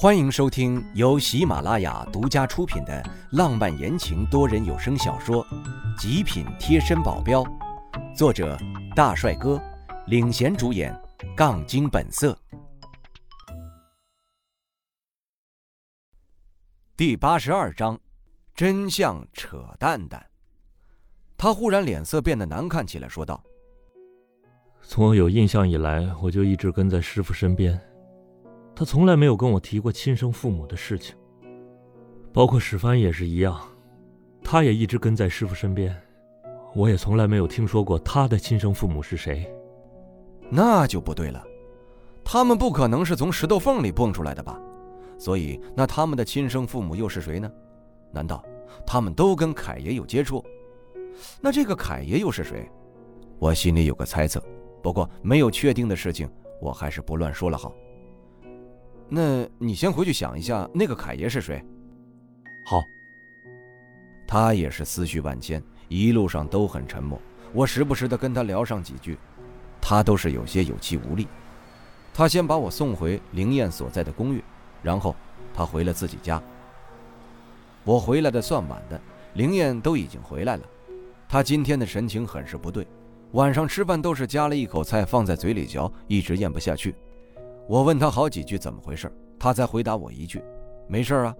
欢迎收听由喜马拉雅独家出品的浪漫言情多人有声小说《极品贴身保镖》，作者大帅哥领衔主演，杠精本色。第八十二章，真相扯淡淡。他忽然脸色变得难看起来，说道：“从我有印象以来，我就一直跟在师傅身边。”他从来没有跟我提过亲生父母的事情，包括史帆也是一样，他也一直跟在师傅身边，我也从来没有听说过他的亲生父母是谁。那就不对了，他们不可能是从石头缝里蹦出来的吧？所以，那他们的亲生父母又是谁呢？难道他们都跟凯爷有接触？那这个凯爷又是谁？我心里有个猜测，不过没有确定的事情，我还是不乱说了好。那你先回去想一下，那个凯爷是谁？好。他也是思绪万千，一路上都很沉默。我时不时的跟他聊上几句，他都是有些有气无力。他先把我送回灵燕所在的公寓，然后他回了自己家。我回来的算晚的，灵燕都已经回来了。他今天的神情很是不对，晚上吃饭都是夹了一口菜放在嘴里嚼，一直咽不下去。我问他好几句怎么回事，他才回答我一句：“没事啊。”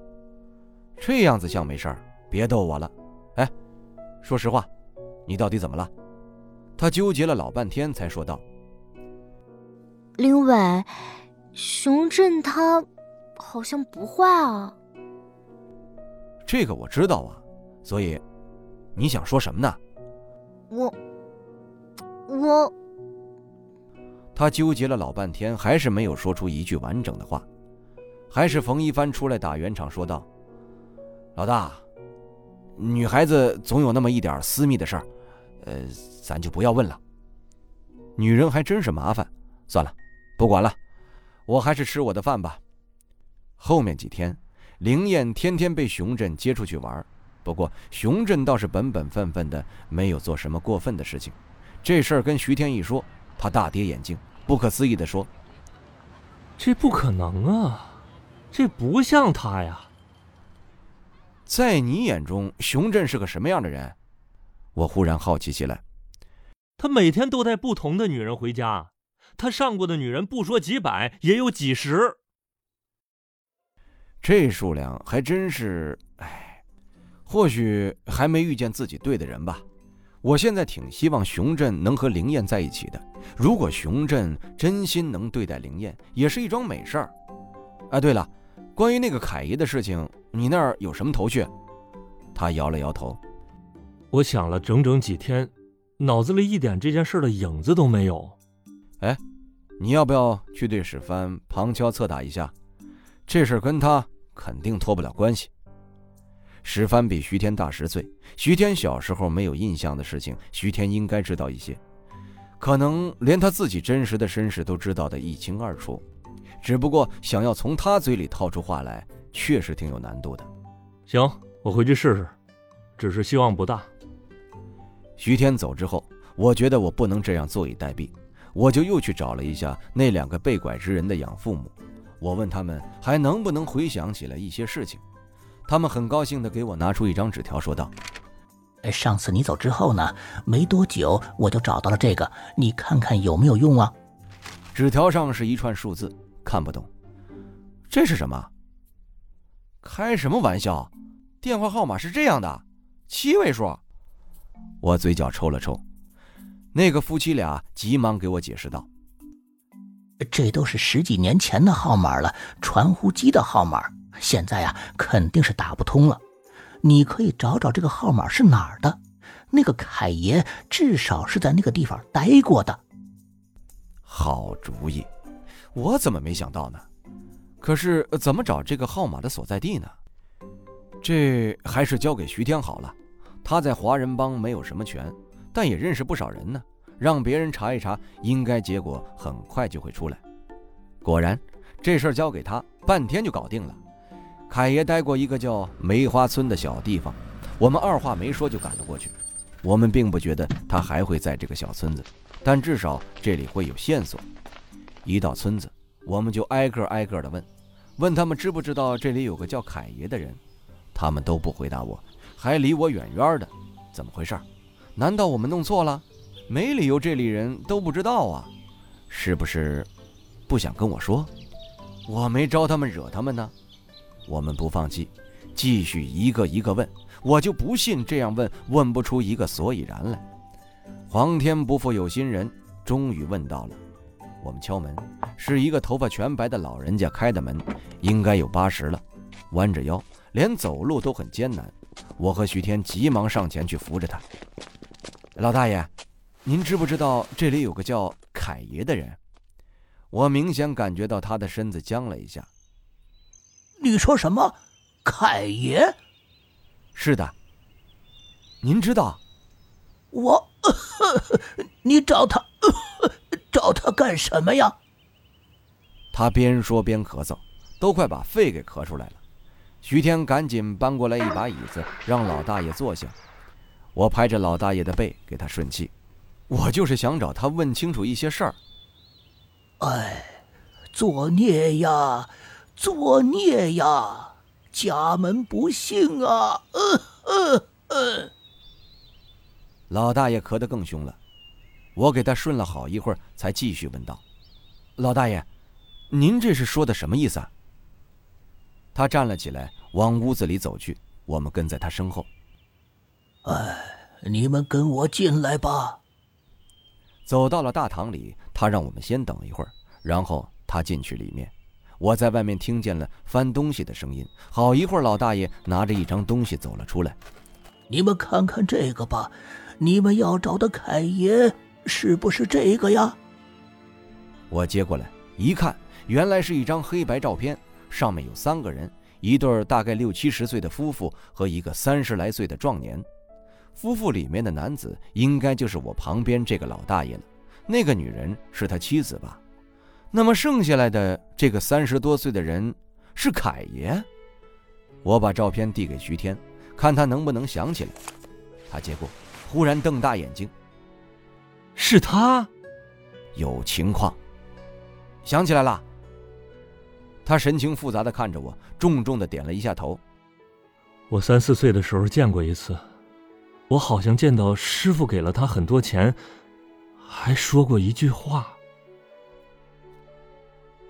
这样子像没事儿，别逗我了。哎，说实话，你到底怎么了？他纠结了老半天，才说道：“林伟，熊振他好像不坏啊。”这个我知道啊，所以你想说什么呢？我，我。他纠结了老半天，还是没有说出一句完整的话。还是冯一帆出来打圆场，说道：“老大，女孩子总有那么一点私密的事儿，呃，咱就不要问了。女人还真是麻烦。算了，不管了，我还是吃我的饭吧。”后面几天，灵燕天天被熊振接出去玩，不过熊振倒是本本分分的，没有做什么过分的事情。这事儿跟徐天一说，他大跌眼镜。不可思议的说：“这不可能啊，这不像他呀。”在你眼中，熊振是个什么样的人？我忽然好奇起来。他每天都带不同的女人回家，他上过的女人不说几百，也有几十。这数量还真是……哎，或许还没遇见自己对的人吧。我现在挺希望熊振能和灵燕在一起的。如果熊振真心能对待灵燕，也是一桩美事儿。啊，对了，关于那个凯爷的事情，你那儿有什么头绪？他摇了摇头。我想了整整几天，脑子里一点这件事的影子都没有。哎，你要不要去对史帆旁敲侧打一下？这事跟他肯定脱不了关系。史帆比徐天大十岁，徐天小时候没有印象的事情，徐天应该知道一些。可能连他自己真实的身世都知道的一清二楚，只不过想要从他嘴里套出话来，确实挺有难度的。行，我回去试试，只是希望不大。徐天走之后，我觉得我不能这样坐以待毙，我就又去找了一下那两个被拐之人的养父母，我问他们还能不能回想起来一些事情，他们很高兴地给我拿出一张纸条，说道。上次你走之后呢，没多久我就找到了这个，你看看有没有用啊？纸条上是一串数字，看不懂。这是什么？开什么玩笑？电话号码是这样的，七位数。我嘴角抽了抽。那个夫妻俩急忙给我解释道：“这都是十几年前的号码了，传呼机的号码，现在呀肯定是打不通了。”你可以找找这个号码是哪儿的，那个凯爷至少是在那个地方待过的。好主意，我怎么没想到呢？可是怎么找这个号码的所在地呢？这还是交给徐天好了。他在华人帮没有什么权，但也认识不少人呢。让别人查一查，应该结果很快就会出来。果然，这事儿交给他，半天就搞定了。凯爷待过一个叫梅花村的小地方，我们二话没说就赶了过去。我们并不觉得他还会在这个小村子，但至少这里会有线索。一到村子，我们就挨个挨个的问。问他们知不知道这里有个叫凯爷的人，他们都不回答我，还离我远远的。怎么回事？难道我们弄错了？没理由这里人都不知道啊？是不是不想跟我说？我没招他们惹他们呢。我们不放弃，继续一个一个问。我就不信这样问问不出一个所以然来。皇天不负有心人，终于问到了。我们敲门，是一个头发全白的老人家开的门，应该有八十了，弯着腰，连走路都很艰难。我和徐天急忙上前去扶着他。老大爷。您知不知道这里有个叫凯爷的人？我明显感觉到他的身子僵了一下。你说什么？凯爷？是的。您知道？我，你找他，找他干什么呀？他边说边咳嗽，都快把肺给咳出来了。徐天赶紧搬过来一把椅子，让老大爷坐下。我拍着老大爷的背，给他顺气。我就是想找他问清楚一些事儿。哎，作孽呀，作孽呀！家门不幸啊！嗯嗯嗯。老大爷咳得更凶了，我给他顺了好一会儿，才继续问道：“老大爷，您这是说的什么意思？”啊？”他站了起来，往屋子里走去，我们跟在他身后。哎，你们跟我进来吧。走到了大堂里，他让我们先等一会儿，然后他进去里面。我在外面听见了翻东西的声音。好一会儿，老大爷拿着一张东西走了出来。你们看看这个吧，你们要找的凯爷是不是这个呀？我接过来一看，原来是一张黑白照片，上面有三个人，一对大概六七十岁的夫妇和一个三十来岁的壮年。夫妇里面的男子应该就是我旁边这个老大爷了，那个女人是他妻子吧？那么剩下来的这个三十多岁的人是凯爷。我把照片递给徐天，看他能不能想起来。他接过，忽然瞪大眼睛：“是他？有情况？想起来了？”他神情复杂的看着我，重重的点了一下头：“我三四岁的时候见过一次。”我好像见到师傅给了他很多钱，还说过一句话。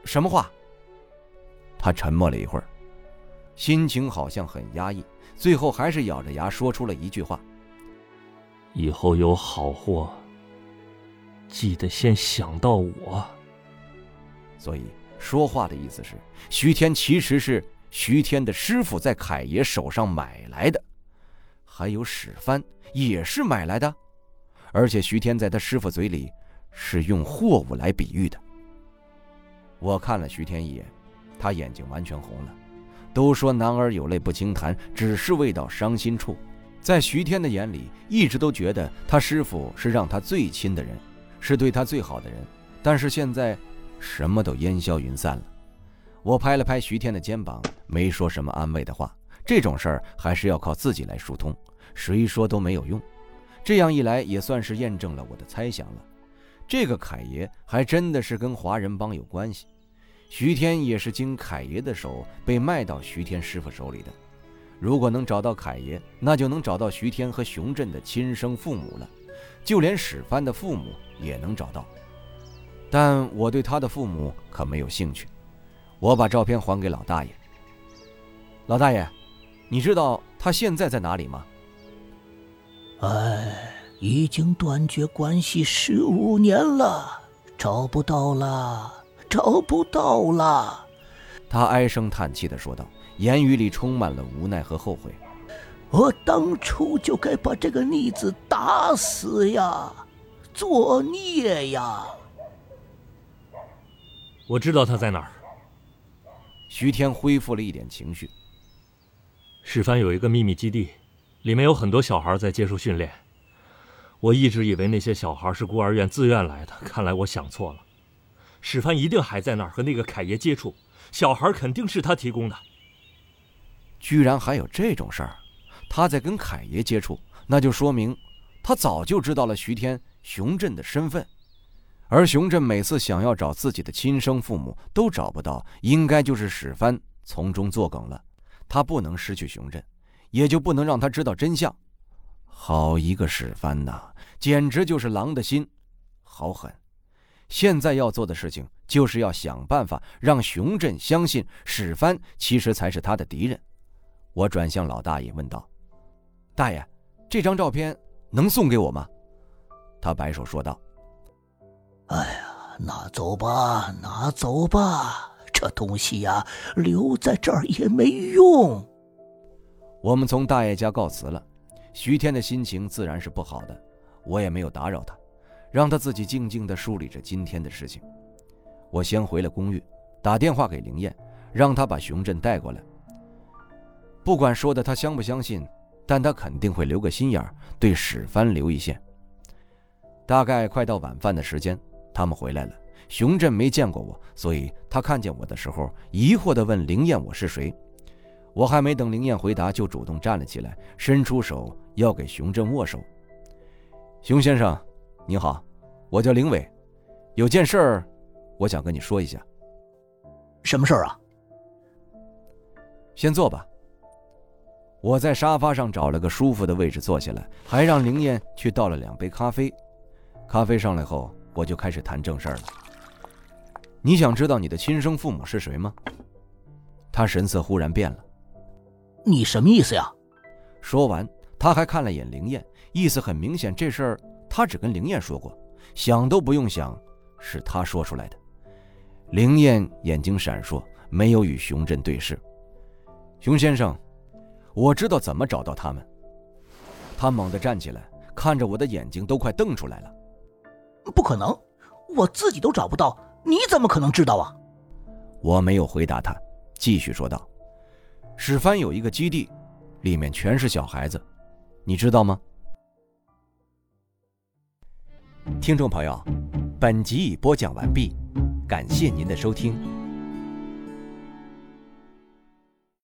什么话？他沉默了一会儿，心情好像很压抑，最后还是咬着牙说出了一句话：“以后有好货，记得先想到我。”所以说话的意思是，徐天其实是徐天的师傅在凯爷手上买来的。还有史帆也是买来的，而且徐天在他师傅嘴里是用货物来比喻的。我看了徐天一眼，他眼睛完全红了。都说男儿有泪不轻弹，只是未到伤心处。在徐天的眼里，一直都觉得他师傅是让他最亲的人，是对他最好的人。但是现在，什么都烟消云散了。我拍了拍徐天的肩膀，没说什么安慰的话。这种事儿还是要靠自己来疏通。谁说都没有用，这样一来也算是验证了我的猜想了。这个凯爷还真的是跟华人帮有关系，徐天也是经凯爷的手被卖到徐天师傅手里的。如果能找到凯爷，那就能找到徐天和熊振的亲生父母了，就连史帆的父母也能找到。但我对他的父母可没有兴趣。我把照片还给老大爷。老大爷，你知道他现在在哪里吗？哎，已经断绝关系十五年了，找不到了，找不到了。他唉声叹气的说道，言语里充满了无奈和后悔。我当初就该把这个逆子打死呀，作孽呀！我知道他在哪儿。徐天恢复了一点情绪。史帆有一个秘密基地。里面有很多小孩在接受训练，我一直以为那些小孩是孤儿院自愿来的，看来我想错了。史帆一定还在那儿和那个凯爷接触，小孩肯定是他提供的。居然还有这种事儿，他在跟凯爷接触，那就说明他早就知道了徐天、熊振的身份，而熊振每次想要找自己的亲生父母都找不到，应该就是史帆从中作梗了。他不能失去熊振，也就不能让他知道真相。好一个史帆呐，简直就是狼的心，好狠！现在要做的事情就是要想办法让熊振相信史帆其实才是他的敌人。我转向老大爷问道：“大爷，这张照片能送给我吗？”他摆手说道。哎呀，拿走吧，拿走吧，这东西呀，留在这儿也没用。我们从大爷家告辞了，徐天的心情自然是不好的，我也没有打扰他，让他自己静静地梳理着今天的事情。我先回了公寓，打电话给林燕，让她把熊振带过来。不管说的他相不相信，但他肯定会留个心眼儿，对史帆留一线。大概快到晚饭的时间。他们回来了，熊振没见过我，所以他看见我的时候，疑惑地问灵燕：“我是谁？”我还没等灵燕回答，就主动站了起来，伸出手要给熊振握手。熊先生，你好，我叫林伟，有件事儿，我想跟你说一下。什么事儿啊？先坐吧。我在沙发上找了个舒服的位置坐下来，还让灵燕去倒了两杯咖啡。咖啡上来后。我就开始谈正事儿了。你想知道你的亲生父母是谁吗？他神色忽然变了。你什么意思呀？说完，他还看了眼灵燕，意思很明显，这事儿他只跟灵燕说过，想都不用想，是他说出来的。灵燕眼睛闪烁，没有与熊振对视。熊先生，我知道怎么找到他们。他猛地站起来，看着我的眼睛都快瞪出来了。不可能，我自己都找不到，你怎么可能知道啊？我没有回答他，继续说道：“史帆有一个基地，里面全是小孩子，你知道吗？”听众朋友，本集已播讲完毕，感谢您的收听。